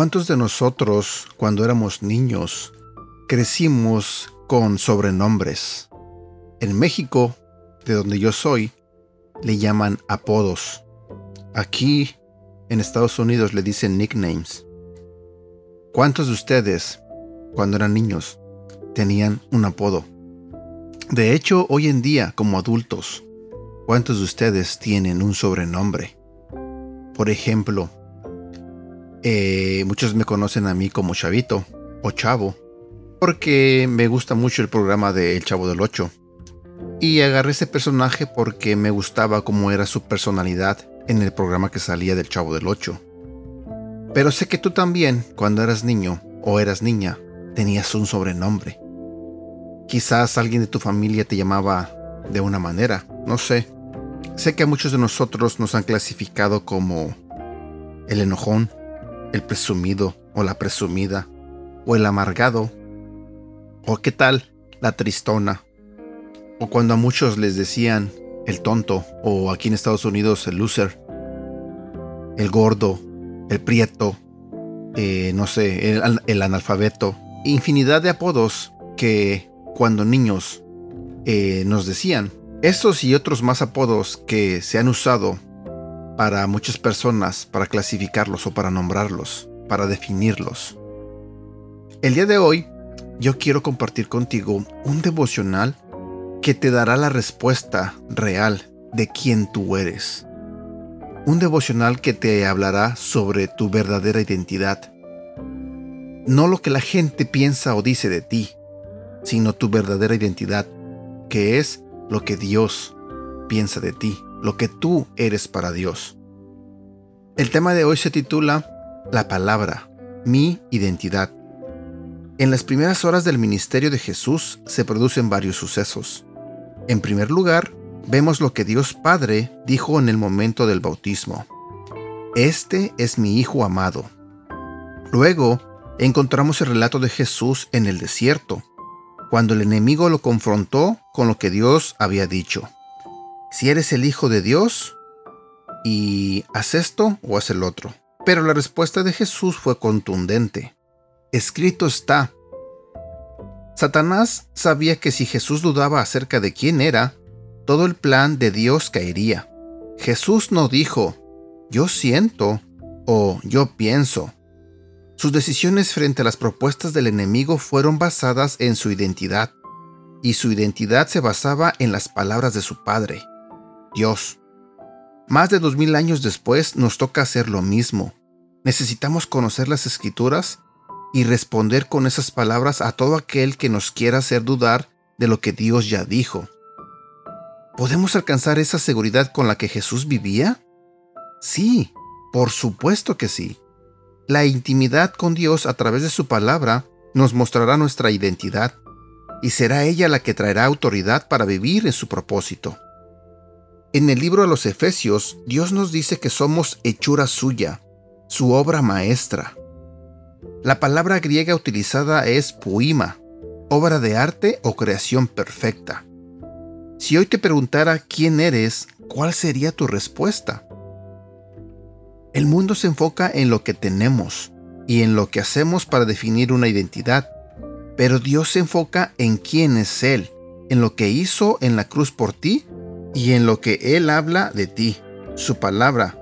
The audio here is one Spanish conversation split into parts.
¿Cuántos de nosotros, cuando éramos niños, crecimos con sobrenombres? En México, de donde yo soy, le llaman apodos. Aquí, en Estados Unidos, le dicen nicknames. ¿Cuántos de ustedes, cuando eran niños, tenían un apodo? De hecho, hoy en día, como adultos, ¿cuántos de ustedes tienen un sobrenombre? Por ejemplo, eh, muchos me conocen a mí como Chavito o Chavo, porque me gusta mucho el programa de El Chavo del Ocho. Y agarré ese personaje porque me gustaba cómo era su personalidad en el programa que salía del Chavo del Ocho. Pero sé que tú también, cuando eras niño o eras niña, tenías un sobrenombre. Quizás alguien de tu familia te llamaba de una manera, no sé. Sé que a muchos de nosotros nos han clasificado como el enojón, el presumido o la presumida, o el amargado, o qué tal la tristona, o cuando a muchos les decían el tonto, o aquí en Estados Unidos el loser, el gordo, el prieto, eh, no sé, el, analfabeto, infinidad de apodos que cuando niños eh, nos decían. Estos y otros más apodos que se han usado para muchas personas para clasificarlos o para nombrarlos, para definirlos. El día de hoy yo quiero compartir contigo un devocional que te dará la respuesta real de quién tú eres. Un devocional que te hablará sobre tu verdadera identidad. No lo que la gente piensa o dice de ti, sino tu verdadera identidad, que es lo que Dios piensa de ti lo que tú eres para Dios. El tema de hoy se titula La palabra, mi identidad. En las primeras horas del ministerio de Jesús se producen varios sucesos. En primer lugar, vemos lo que Dios Padre dijo en el momento del bautismo. Este es mi Hijo amado. Luego, encontramos el relato de Jesús en el desierto, cuando el enemigo lo confrontó con lo que Dios había dicho si eres el Hijo de Dios y haz esto o haz el otro. Pero la respuesta de Jesús fue contundente. Escrito está. Satanás sabía que si Jesús dudaba acerca de quién era, todo el plan de Dios caería. Jesús no dijo, yo siento o yo pienso. Sus decisiones frente a las propuestas del enemigo fueron basadas en su identidad, y su identidad se basaba en las palabras de su Padre. Dios. Más de dos mil años después nos toca hacer lo mismo. Necesitamos conocer las escrituras y responder con esas palabras a todo aquel que nos quiera hacer dudar de lo que Dios ya dijo. ¿Podemos alcanzar esa seguridad con la que Jesús vivía? Sí, por supuesto que sí. La intimidad con Dios a través de su palabra nos mostrará nuestra identidad, y será ella la que traerá autoridad para vivir en su propósito. En el libro a los Efesios, Dios nos dice que somos hechura suya, su obra maestra. La palabra griega utilizada es poima, obra de arte o creación perfecta. Si hoy te preguntara quién eres, ¿cuál sería tu respuesta? El mundo se enfoca en lo que tenemos y en lo que hacemos para definir una identidad, pero Dios se enfoca en quién es Él, en lo que hizo en la cruz por ti y en lo que Él habla de ti, su palabra,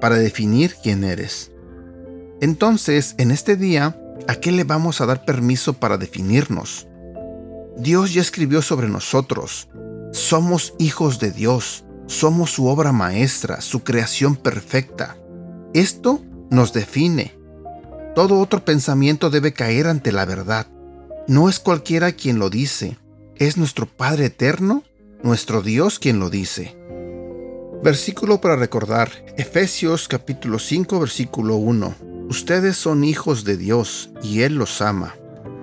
para definir quién eres. Entonces, en este día, ¿a qué le vamos a dar permiso para definirnos? Dios ya escribió sobre nosotros. Somos hijos de Dios. Somos su obra maestra, su creación perfecta. Esto nos define. Todo otro pensamiento debe caer ante la verdad. No es cualquiera quien lo dice. Es nuestro Padre eterno nuestro Dios quien lo dice. Versículo para recordar, Efesios capítulo 5 versículo 1. Ustedes son hijos de Dios y Él los ama.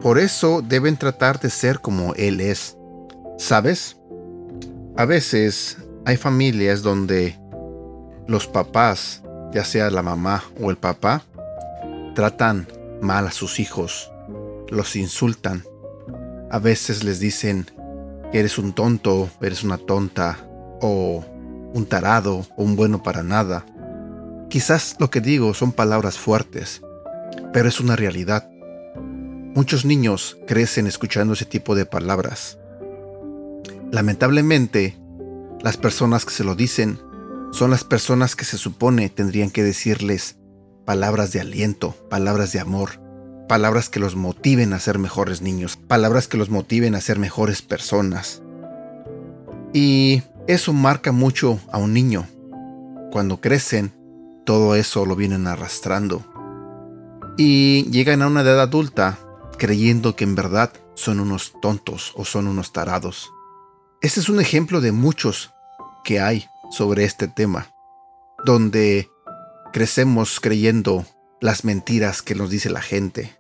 Por eso deben tratar de ser como Él es. ¿Sabes? A veces hay familias donde los papás, ya sea la mamá o el papá, tratan mal a sus hijos, los insultan, a veces les dicen eres un tonto, eres una tonta, o un tarado, o un bueno para nada. Quizás lo que digo son palabras fuertes, pero es una realidad. Muchos niños crecen escuchando ese tipo de palabras. Lamentablemente, las personas que se lo dicen son las personas que se supone tendrían que decirles palabras de aliento, palabras de amor, palabras que los motiven a ser mejores niños, palabras que los motiven a ser mejores personas. Y eso marca mucho a un niño. Cuando crecen, todo eso lo vienen arrastrando. Y llegan a una edad adulta creyendo que en verdad son unos tontos o son unos tarados. Este es un ejemplo de muchos que hay sobre este tema, donde crecemos creyendo las mentiras que nos dice la gente.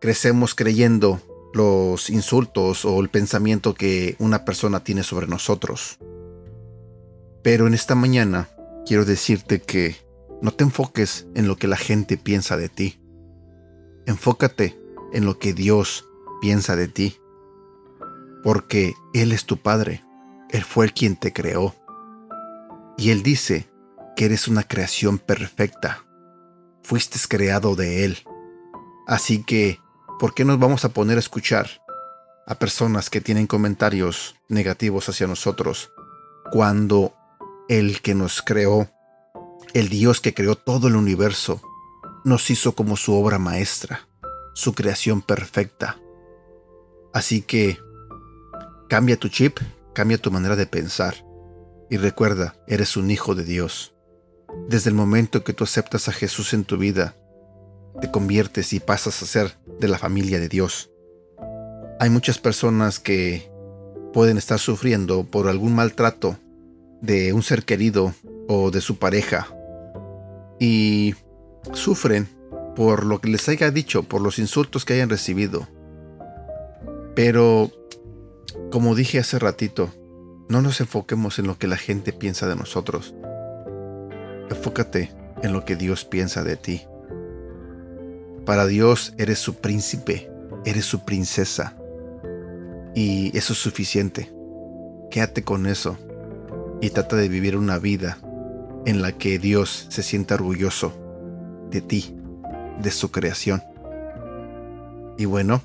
Crecemos creyendo los insultos o el pensamiento que una persona tiene sobre nosotros. Pero en esta mañana quiero decirte que no te enfoques en lo que la gente piensa de ti. Enfócate en lo que Dios piensa de ti porque Él es tu Padre, Él fue el quien te creó. Y Él dice que eres una creación perfecta, fuiste creado de Él. Así que, ¿por qué nos vamos a poner a escuchar a personas que tienen comentarios negativos hacia nosotros cuando el que nos creó, el Dios que creó todo el universo, nos hizo como su obra maestra, su creación perfecta? Así que Cambia tu chip, cambia tu manera de pensar. Y recuerda, eres un hijo de Dios. Desde el momento que tú aceptas a Jesús en tu vida, te conviertes y pasas a ser de la familia de Dios. Hay muchas personas que pueden estar sufriendo por algún maltrato de un ser querido o de su pareja y sufren por lo que les haya dicho, por los insultos que hayan recibido. Pero como dije hace ratito, no nos enfoquemos en lo que la gente piensa de nosotros. Enfócate en lo que Dios piensa de ti. Para Dios eres su príncipe, eres su princesa. Y eso es suficiente. Quédate con eso y trata de vivir una vida en la que Dios se sienta orgulloso de ti, de su creación. Y bueno,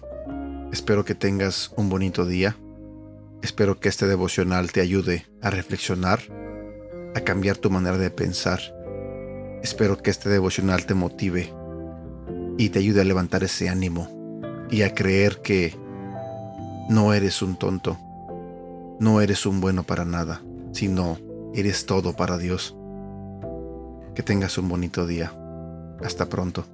espero que tengas un bonito día Espero que este devocional te ayude a reflexionar, a cambiar tu manera de pensar. Espero que este devocional te motive y te ayude a levantar ese ánimo y a creer que no eres un tonto, no eres un bueno para nada, sino eres todo para Dios. Que tengas un bonito día. Hasta pronto.